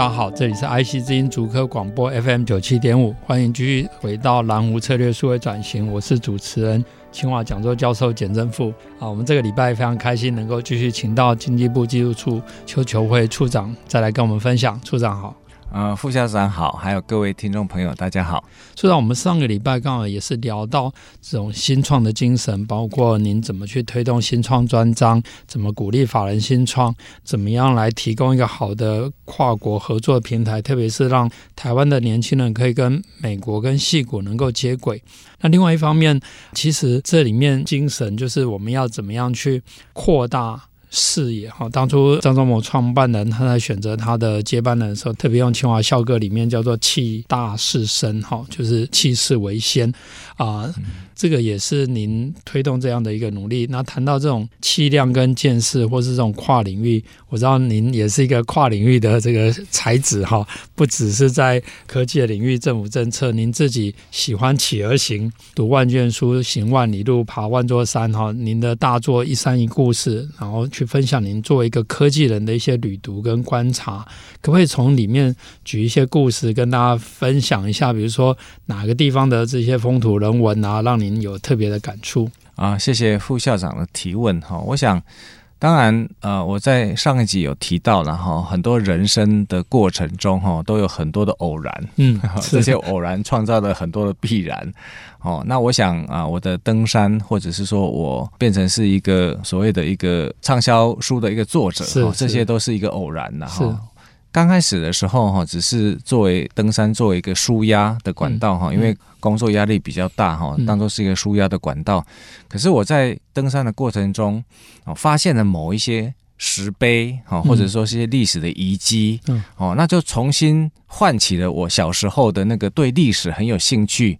大家好，这里是 IC 之音主科广播 FM 九七点五，欢迎继续回到蓝湖策略数位转型，我是主持人。清华讲座教授简正富啊，我们这个礼拜非常开心能够继续请到经济部技术处邱球惠处长再来跟我们分享。处长好。呃，副校长好，还有各位听众朋友，大家好。虽然，我们上个礼拜刚好也是聊到这种新创的精神，包括您怎么去推动新创专章，怎么鼓励法人新创，怎么样来提供一个好的跨国合作平台，特别是让台湾的年轻人可以跟美国跟矽谷能够接轨。那另外一方面，其实这里面精神就是我们要怎么样去扩大。视野哈，当初张忠谋创办人他在选择他的接班人的时候，特别用清华校歌里面叫做“气大势深”哈，就是气势为先啊。这个也是您推动这样的一个努力。那谈到这种气量跟见识，或是这种跨领域，我知道您也是一个跨领域的这个才子哈，不只是在科技的领域、政府政策，您自己喜欢企而行，读万卷书，行万里路，爬万座山哈。您的大作《一山一故事》，然后去分享您作为一个科技人的一些旅读跟观察，可不可以从里面举一些故事跟大家分享一下？比如说哪个地方的这些风土人文啊，让你您有特别的感触啊！谢谢副校长的提问哈。我想，当然呃，我在上一集有提到了哈，很多人生的过程中哈，都有很多的偶然，嗯，这些偶然创造了很多的必然。哦，那我想啊，我的登山，或者是说我变成是一个所谓的一个畅销书的一个作者，这些都是一个偶然的哈。刚开始的时候哈，只是作为登山作为一个舒压的管道哈，因为工作压力比较大哈，当做是一个舒压的管道。可是我在登山的过程中，哦，发现了某一些石碑哈，或者说是一些历史的遗迹，哦，那就重新唤起了我小时候的那个对历史很有兴趣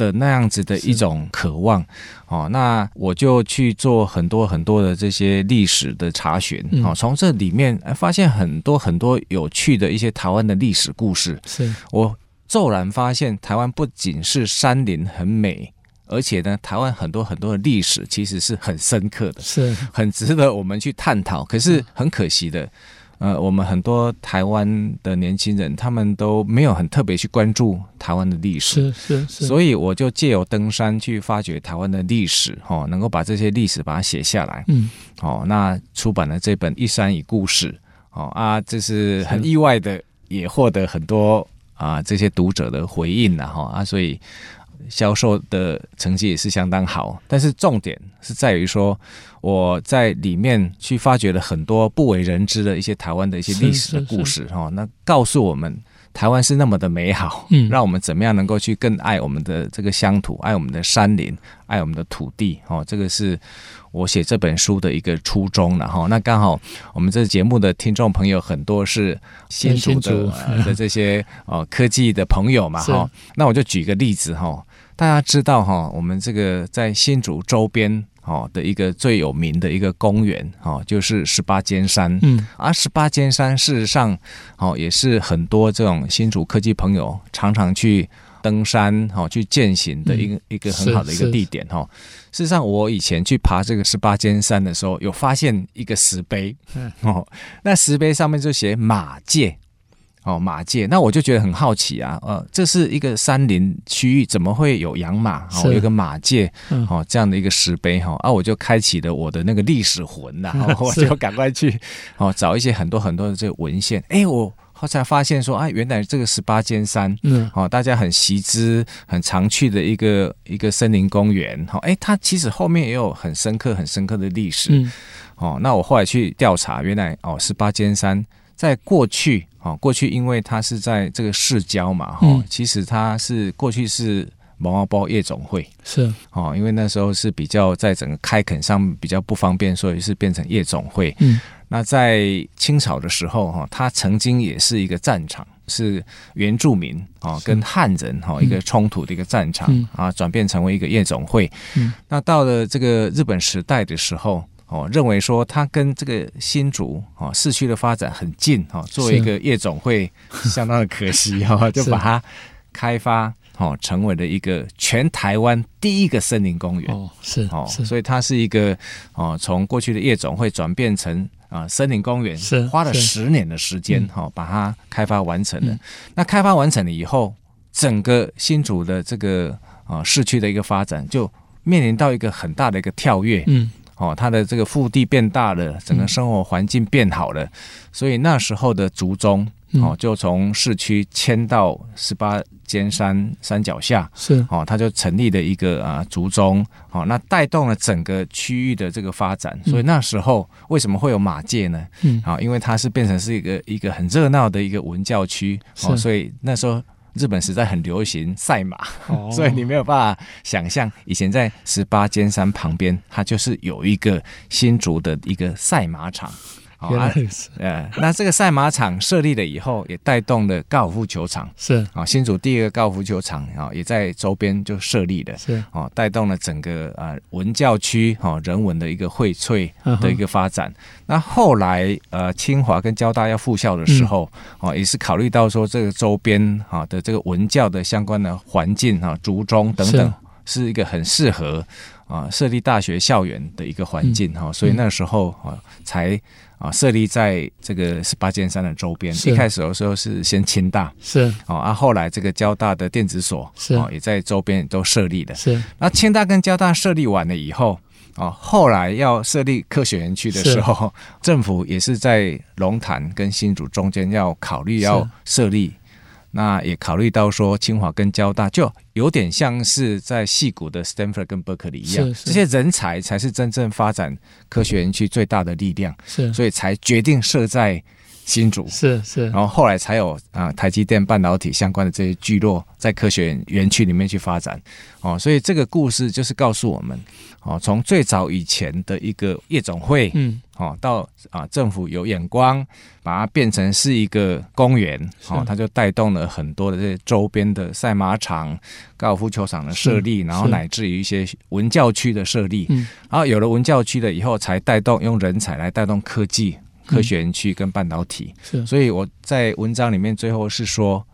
的那样子的一种渴望，哦，那我就去做很多很多的这些历史的查询，哦，从这里面发现很多很多有趣的一些台湾的历史故事。是我骤然发现，台湾不仅是山林很美，而且呢，台湾很多很多的历史其实是很深刻的，是很值得我们去探讨。可是很可惜的。呃，我们很多台湾的年轻人，他们都没有很特别去关注台湾的历史，是是是，所以我就借由登山去发掘台湾的历史，哦，能够把这些历史把它写下来，嗯，哦，那出版了这本《一山一故事》，哦啊，这是很意外的，也获得很多啊这些读者的回应了哈啊，所以。销售的成绩也是相当好，但是重点是在于说，我在里面去发掘了很多不为人知的一些台湾的一些历史的故事哈。那告诉我们，台湾是那么的美好，嗯，让我们怎么样能够去更爱我们的这个乡土，爱我们的山林，爱我们的土地哦。这个是我写这本书的一个初衷了哈。那刚好我们这节目的听众朋友很多是新竹的 的这些哦科技的朋友嘛哈。那我就举个例子哈。大家知道哈，我们这个在新竹周边哦的一个最有名的一个公园哦，就是十八尖山。嗯，而十八尖山事实上哦也是很多这种新竹科技朋友常常去登山哦去健行的一个一个很好的一个地点哈。事实上，我以前去爬这个十八尖山的时候，有发现一个石碑嗯哦，那石碑上面就写马介。哦，马界，那我就觉得很好奇啊，呃，这是一个山林区域，怎么会有养马？哦，有个马界，哦，这样的一个石碑哈，啊，我就开启了我的那个历史魂呐，我就赶快去哦找一些很多很多的这个文献，哎，我后才发现说，哎，原来这个十八尖山，嗯，哦，大家很习知、很常去的一个一个森林公园，哈，哎，它其实后面也有很深刻、很深刻的历史，嗯，哦，那我后来去调查，原来哦，十八尖山在过去。哦，过去因为它是在这个市郊嘛，哈、嗯，其实它是过去是毛毛包夜总会，是哦，因为那时候是比较在整个开垦上比较不方便，所以是变成夜总会。嗯，那在清朝的时候哈，它曾经也是一个战场，是原住民啊跟汉人哈一个冲突的一个战场啊，转变成为一个夜总会。嗯那到了这个日本时代的时候。哦，认为说它跟这个新竹哦市区的发展很近哦，作为一个夜总会，相当的可惜哈，就把它开发哦，成为了一个全台湾第一个森林公园。哦，是哦，所以它是一个哦，从过去的夜总会转变成啊森林公园，是花了十年的时间哈，把它开发完成了。那开发完成了以后，整个新竹的这个啊市区的一个发展就面临到一个很大的一个跳跃，嗯。哦，它的这个腹地变大了，整个生活环境变好了，嗯、所以那时候的族中哦，就从市区迁到十八尖山山脚下，是。哦，他就成立了一个啊族中，哦，那带动了整个区域的这个发展，所以那时候为什么会有马界呢？嗯，啊，因为它是变成是一个一个很热闹的一个文教区，哦，所以那时候。日本实在很流行赛马，哦、所以你没有办法想象，以前在十八尖山旁边，它就是有一个新竹的一个赛马场。原来是，呃，那这个赛马场设立了以后，也带动了高尔夫球场，是。啊，新竹第一个高尔夫球场啊，也在周边就设立了，是。啊，带动了整个啊文教区哈人文的一个荟萃的一个发展。那后来呃，清华跟交大要复校的时候，啊，也是考虑到说这个周边啊的这个文教的相关的环境啊，竹中等等，是。一个很适合啊设立大学校园的一个环境哈，所以那时候啊才。啊，设立在这个十八尖山的周边。一开始的时候是先清大，是哦，啊，后来这个交大的电子所是哦，也在周边都设立的。是，那清大跟交大设立完了以后，啊，后来要设立科学园区的时候，政府也是在龙潭跟新竹中间要考虑要设立。那也考虑到说，清华跟交大就有点像是在戏谷的 Stanford 跟 Berkeley 一样，这些人才才是真正发展科学园区最大的力量，是，所以才决定设在新竹，是是，然后后来才有啊台积电半导体相关的这些聚落在科学园区里面去发展，哦，所以这个故事就是告诉我们，哦，从最早以前的一个夜总会，嗯。哦，到啊，政府有眼光，把它变成是一个公园，哦，它就带动了很多的这些周边的赛马场、高尔夫球场的设立，然后乃至于一些文教区的设立，嗯，然后有了文教区了以后，才带动用人才来带动科技、科学园区跟半导体，是，所以我在文章里面最后是说。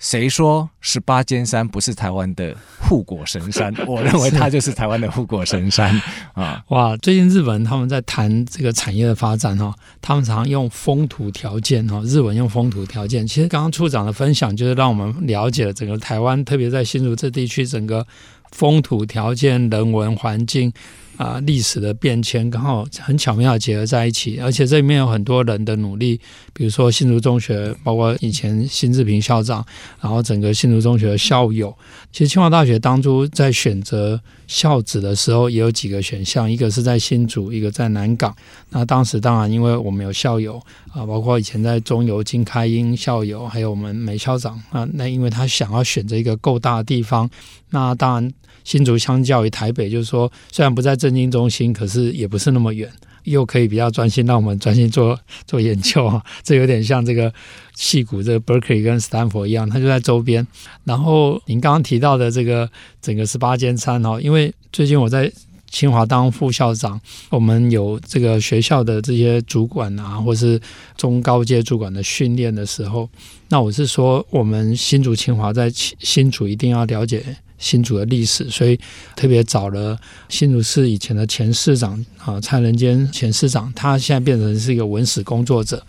谁说十八尖山不是台湾的护国神山？我认为它就是台湾的护国神山啊！哇，最近日本他们在谈这个产业的发展哈，他们常常用风土条件哈，日文用风土条件。其实刚刚处长的分享就是让我们了解了整个台湾，特别在新竹这地区整个风土条件、人文环境。啊，历史的变迁刚好很巧妙的结合在一起，而且这里面有很多人的努力，比如说新竹中学，包括以前辛志平校长，然后整个新竹中学的校友。其实清华大学当初在选择校址的时候，也有几个选项，一个是在新竹，一个在南港。那当时当然因为我们有校友啊，包括以前在中油金开英校友，还有我们梅校长啊，那因为他想要选择一个够大的地方，那当然。新竹相较于台北，就是说，虽然不在政经中心，可是也不是那么远，又可以比较专心，让我们专心做做研究啊。这有点像这个戏谷，这个 Berkeley 跟斯坦福一样，它就在周边。然后您刚刚提到的这个整个十八间餐哦，因为最近我在清华当副校长，我们有这个学校的这些主管啊，或是中高阶主管的训练的时候，那我是说，我们新竹清华在新竹一定要了解。新竹的历史，所以特别找了新竹市以前的前市长啊，蔡仁坚前市长，他现在变成是一个文史工作者，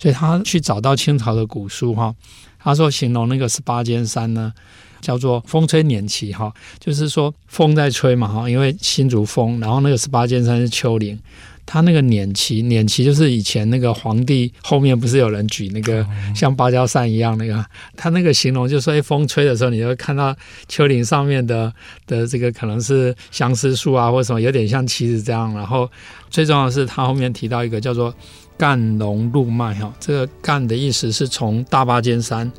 所以他去找到清朝的古书哈，他说形容那个十八尖山呢，叫做风吹碾旗哈，就是说风在吹嘛哈，因为新竹风，然后那个十八尖山是丘陵。他那个碾旗，碾旗就是以前那个皇帝后面不是有人举那个像芭蕉扇一样那个，他那个形容就是说，哎，风吹的时候，你就会看到丘陵上面的的这个可能是相思树啊，或者什么，有点像旗子这样。然后最重要的是，他后面提到一个叫做赣龙路脉哈，这个赣的意思是从大巴尖山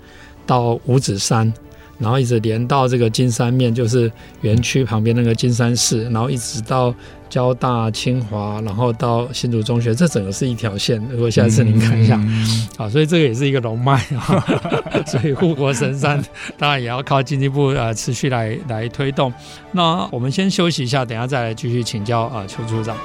到五指山，然后一直连到这个金山面，就是园区旁边那个金山寺，然后一直到。交大、清华，然后到新竹中学，这整个是一条线。如果下次您看一下，嗯、啊，所以这个也是一个龙脉啊。所以护国神山当然也要靠经济部呃持续来来推动。那我们先休息一下，等一下再来继续请教啊，邱处长。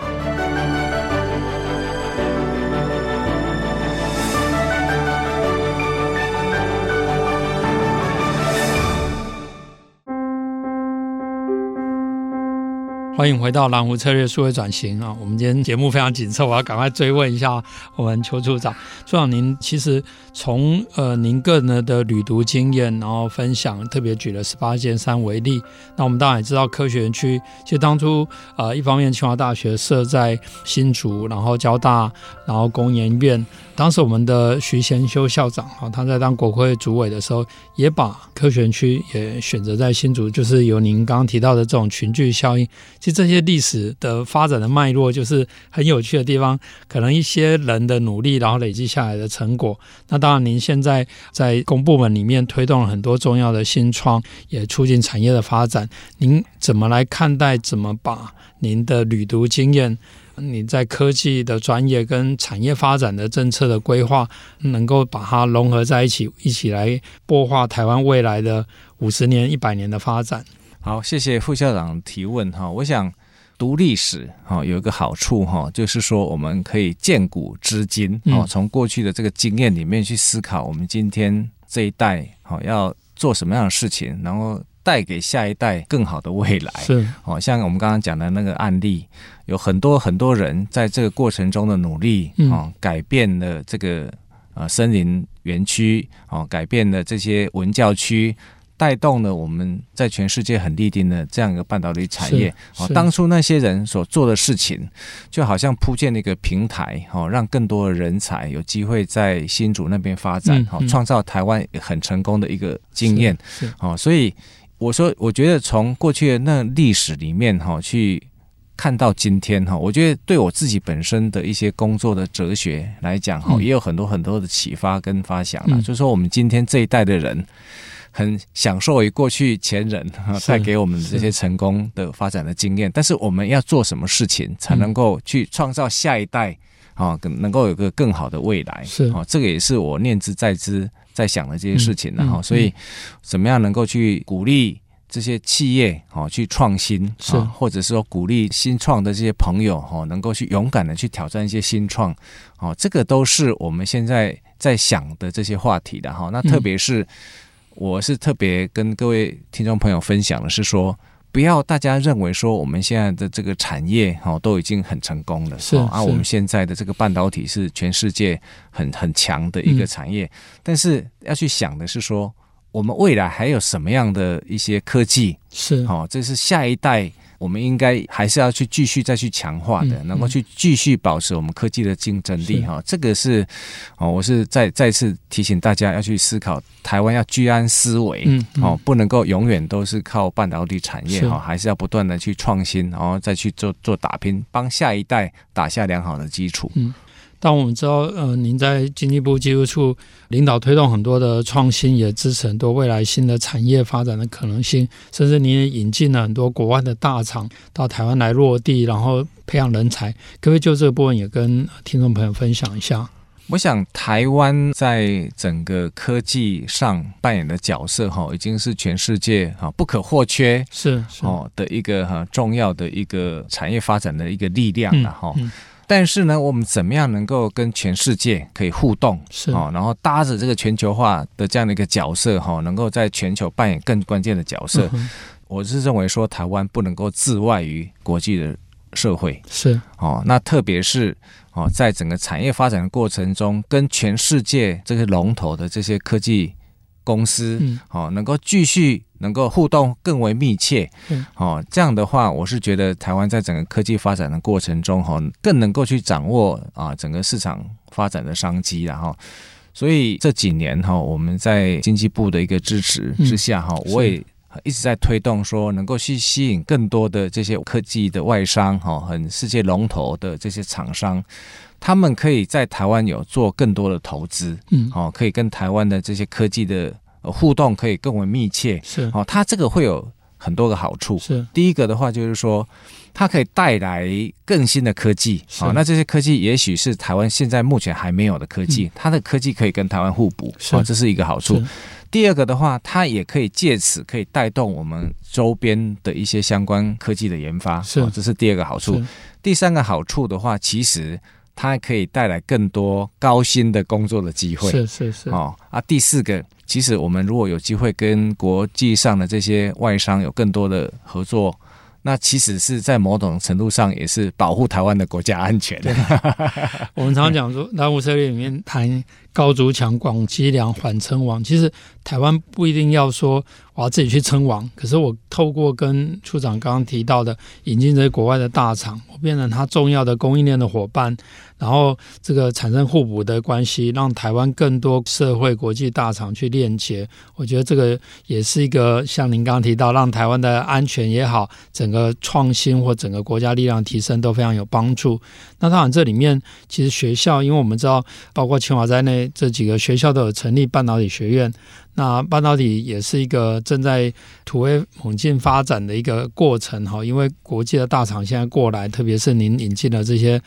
欢迎回到蓝湖策略数位转型啊！我们今天节目非常紧凑，我要赶快追问一下我们邱处长。处长，您其实从呃您个人的旅读经验，然后分享，特别举了十八尖山为例。那我们当然也知道科学园区，其实当初呃一方面清华大学设在新竹，然后交大，然后工研院。当时我们的徐贤修校长啊，他在当国会主委的时候，也把科学区也选择在新竹，就是有您刚刚提到的这种群聚效应。其实这些历史的发展的脉络，就是很有趣的地方。可能一些人的努力，然后累积下来的成果。那当然，您现在在公部门里面推动了很多重要的新创，也促进产业的发展。您怎么来看待？怎么把您的旅读经验？你在科技的专业跟产业发展的政策的规划，能够把它融合在一起，一起来擘画台湾未来的五十年、一百年的发展。好，谢谢副校长提问哈。我想读历史哈有一个好处哈，就是说我们可以见古知今哦，从过去的这个经验里面去思考，我们今天这一代哈要做什么样的事情，然后。带给下一代更好的未来。是。哦，像我们刚刚讲的那个案例，有很多很多人在这个过程中的努力哦，改变了这个呃森林园区哦，改变了这些文教区，带动了我们在全世界很立定的这样一个半导体产业。哦。当初那些人所做的事情，就好像铺建了一个平台哦，让更多的人才有机会在新竹那边发展哦，创造台湾很成功的一个经验。哦，所以。我说，我觉得从过去的那历史里面哈，去看到今天哈，我觉得对我自己本身的一些工作的哲学来讲哈，也有很多很多的启发跟发想了。就是说，我们今天这一代的人很享受于过去前人带给我们这些成功的发展的经验，但是我们要做什么事情才能够去创造下一代啊，能够有个更好的未来？是啊，这个也是我念之在兹。在想的这些事情，然后，所以怎么样能够去鼓励这些企业哦去创新，是或者是说鼓励新创的这些朋友哦，能够去勇敢的去挑战一些新创哦，这个都是我们现在在想的这些话题的哈。那特别是我是特别跟各位听众朋友分享的是说。不要大家认为说我们现在的这个产业哈都已经很成功了，是啊，我们现在的这个半导体是全世界很很强的一个产业，但是要去想的是说，我们未来还有什么样的一些科技？是。哦，这是下一代。我们应该还是要去继续再去强化的，能够去继续保持我们科技的竞争力哈。这个是哦，我是再再次提醒大家要去思考，台湾要居安思危，嗯哦，不能够永远都是靠半导体产业哈，还是要不断的去创新，然后再去做做打拼，帮下一代打下良好的基础。但我们知道，呃，您在经济部技术处领导推动很多的创新，也支持很多未来新的产业发展的可能性，甚至您也引进了很多国外的大厂到台湾来落地，然后培养人才。可不可以就这个部分也跟听众朋友分享一下？我想，台湾在整个科技上扮演的角色，哈，已经是全世界哈不可或缺，是哦的一个哈重要的一个产业发展的一个力量了，哈、嗯。嗯但是呢，我们怎么样能够跟全世界可以互动？是哦，然后搭着这个全球化的这样的一个角色，哈，能够在全球扮演更关键的角色。嗯、我是认为说，台湾不能够自外于国际的社会。是哦，那特别是哦，在整个产业发展的过程中，跟全世界这些龙头的这些科技公司，嗯。哦，能够继续。能够互动更为密切，嗯哦，这样的话，我是觉得台湾在整个科技发展的过程中，哈，更能够去掌握啊整个市场发展的商机，然后，所以这几年哈，我们在经济部的一个支持之下，哈，我也一直在推动说，能够去吸引更多的这些科技的外商，哈，很世界龙头的这些厂商，他们可以在台湾有做更多的投资，嗯，哦，可以跟台湾的这些科技的。互动可以更为密切，是哦，它这个会有很多个好处。是第一个的话，就是说它可以带来更新的科技。好，那这些科技也许是台湾现在目前还没有的科技，嗯、它的科技可以跟台湾互补。哦，这是一个好处。第二个的话，它也可以借此可以带动我们周边的一些相关科技的研发。是，这是第二个好处。第三个好处的话，其实。它可以带来更多高薪的工作的机会，是是是哦啊。第四个，其实我们如果有机会跟国际上的这些外商有更多的合作，那其实是在某种程度上也是保护台湾的国家安全。我们常常讲说，南湖策略里面谈高筑墙、广积粮、缓称王，其实台湾不一定要说。我要自己去称王，可是我透过跟处长刚刚提到的引进这些国外的大厂，我变成他重要的供应链的伙伴，然后这个产生互补的关系，让台湾更多社会国际大厂去链接。我觉得这个也是一个像您刚刚提到，让台湾的安全也好，整个创新或整个国家力量提升都非常有帮助。那当然这里面其实学校，因为我们知道，包括清华在内这几个学校都有成立半导体学院。那半导体也是一个正在突飞猛进发展的一个过程哈，因为国际的大厂现在过来，特别是您引进了这些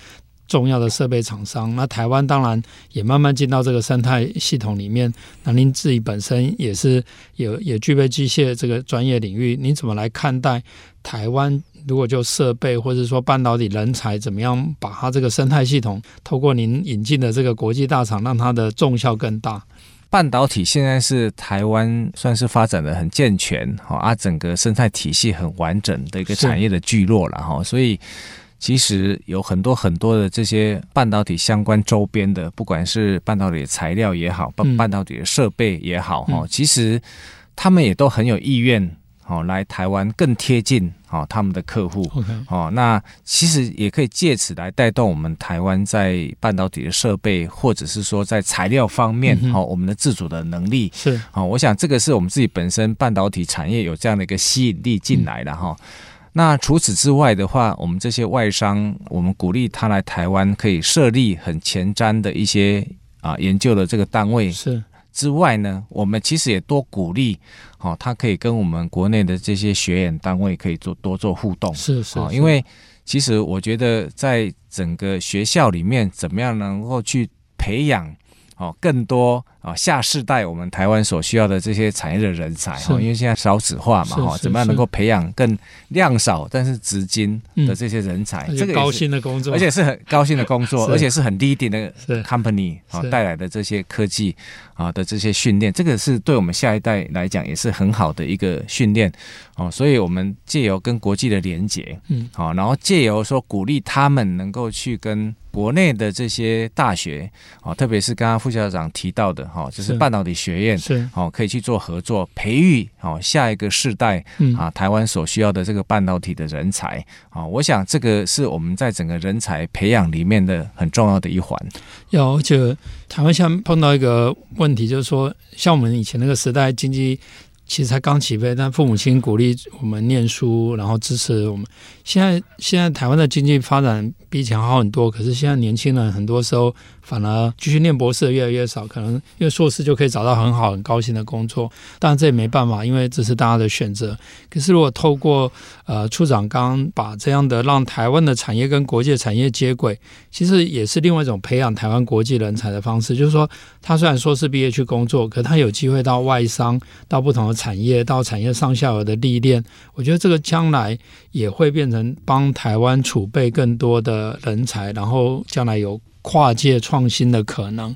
重要的设备厂商，那台湾当然也慢慢进到这个生态系统里面。那您自己本身也是有也具备机械这个专业领域，您怎么来看待台湾？如果就设备或者说半导体人才，怎么样把它这个生态系统透过您引进的这个国际大厂，让它的重效更大？半导体现在是台湾算是发展的很健全，哈啊，整个生态体系很完整的一个产业的聚落了哈，所以其实有很多很多的这些半导体相关周边的，不管是半导体的材料也好，半半导体的设备也好，哈，其实他们也都很有意愿。哦，来台湾更贴近哦他们的客户.哦，那其实也可以借此来带动我们台湾在半导体的设备，或者是说在材料方面，嗯、哦，我们的自主的能力是，哦，我想这个是我们自己本身半导体产业有这样的一个吸引力进来的哈、嗯。那除此之外的话，我们这些外商，我们鼓励他来台湾可以设立很前瞻的一些啊研究的这个单位是。之外呢，我们其实也多鼓励，哦，他可以跟我们国内的这些学研单位可以做多做互动，是是，因为其实我觉得在整个学校里面，怎么样能够去培养。哦，更多啊，下世代我们台湾所需要的这些产业的人才哈，因为现在少子化嘛哈，怎么样能够培养更量少但是资金的这些人才？这个高薪的工作，而且是很高薪的工作，而且是很 leading 的 company 啊带来的这些科技啊的这些训练，这个是对我们下一代来讲也是很好的一个训练哦。所以我们借由跟国际的连结，嗯，好，然后借由说鼓励他们能够去跟。国内的这些大学哦，特别是刚刚副校长提到的哈，就是半导体学院是哦，可以去做合作，培育哦下一个世代啊，台湾所需要的这个半导体的人才啊，我想这个是我们在整个人才培养里面的很重要的一环。有，而且台湾现在碰到一个问题，就是说，像我们以前那个时代经济。其实才刚起飞，但父母亲鼓励我们念书，然后支持我们。现在，现在台湾的经济发展比以前好很多，可是现在年轻人很多时候反而继续念博士的越来越少，可能因为硕士就可以找到很好、很高薪的工作。当然这也没办法，因为这是大家的选择。可是如果透过呃处长刚刚把这样的让台湾的产业跟国际产业接轨，其实也是另外一种培养台湾国际人才的方式。就是说，他虽然硕士毕业去工作，可他有机会到外商，到不同的。产业到产业上下游的历练，我觉得这个将来也会变成帮台湾储备更多的人才，然后将来有跨界创新的可能。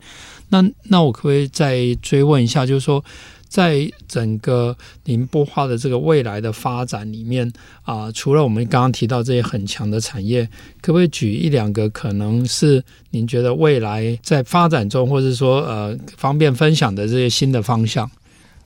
那那我可不可以再追问一下，就是说，在整个宁波化的这个未来的发展里面啊、除了我们刚刚提到这些很强的产业，可不可以举一两个可能是您觉得未来在发展中，或者说呃方便分享的这些新的方向？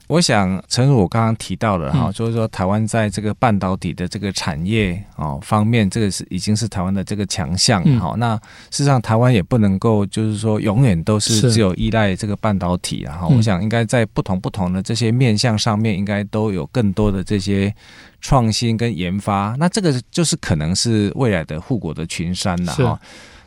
我想，诚如我刚刚提到的哈，就是说台湾在这个半导体的这个产业哦方面，这个是已经是台湾的这个强项哈。那事实上，台湾也不能够就是说永远都是只有依赖这个半导体，然后我想应该在不同不同的这些面向上面，应该都有更多的这些创新跟研发。那这个就是可能是未来的护国的群山了哈。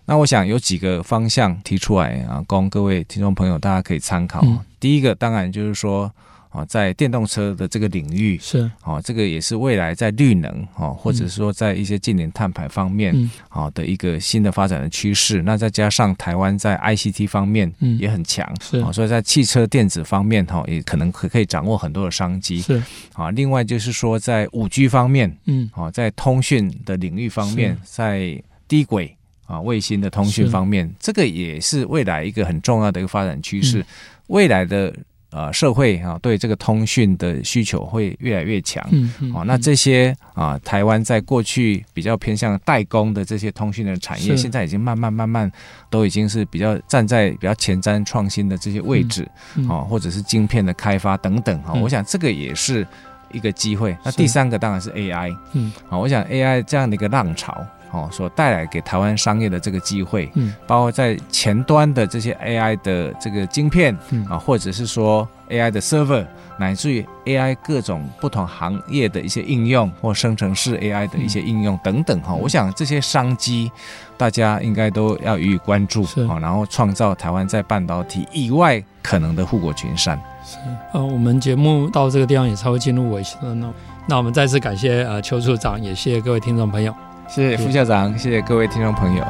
那我想有几个方向提出来啊，供各位听众朋友大家可以参考。第一个当然就是说。啊，在电动车的这个领域是啊，这个也是未来在绿能啊，或者说在一些近零碳排方面啊的一个新的发展的趋势。那再加上台湾在 ICT 方面也很强，是啊，所以在汽车电子方面哈，也可能可可以掌握很多的商机。是啊，另外就是说在五 G 方面，嗯，啊，在通讯的领域方面，在低轨啊卫星的通讯方面，这个也是未来一个很重要的一个发展趋势。未来的。呃，社会啊，对这个通讯的需求会越来越强。嗯嗯。哦，那这些啊，台湾在过去比较偏向代工的这些通讯的产业，现在已经慢慢慢慢都已经是比较站在比较前瞻创新的这些位置。嗯。啊，或者是晶片的开发等等哈，我想这个也是一个机会。那第三个当然是 AI。嗯。啊，我想 AI 这样的一个浪潮。哦，所带来给台湾商业的这个机会，嗯，包括在前端的这些 AI 的这个晶片，嗯。啊，或者是说 AI 的 server，乃至于 AI 各种不同行业的一些应用或生成式 AI 的一些应用等等哈，我想这些商机大家应该都要予以关注，是。啊，然后创造台湾在半导体以外可能的护国群山。是，呃，我们节目到这个地方也差不多进入尾声了，那那我们再次感谢呃邱处长，也谢谢各位听众朋友。谢谢副校长，谢谢各位听众朋友。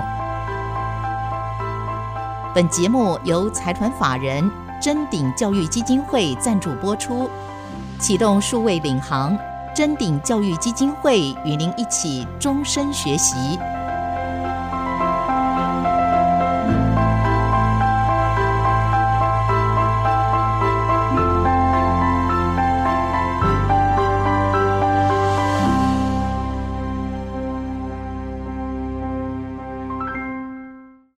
本节目由财团法人臻鼎教育基金会赞助播出，启动数位领航，臻鼎教育基金会与您一起终身学习。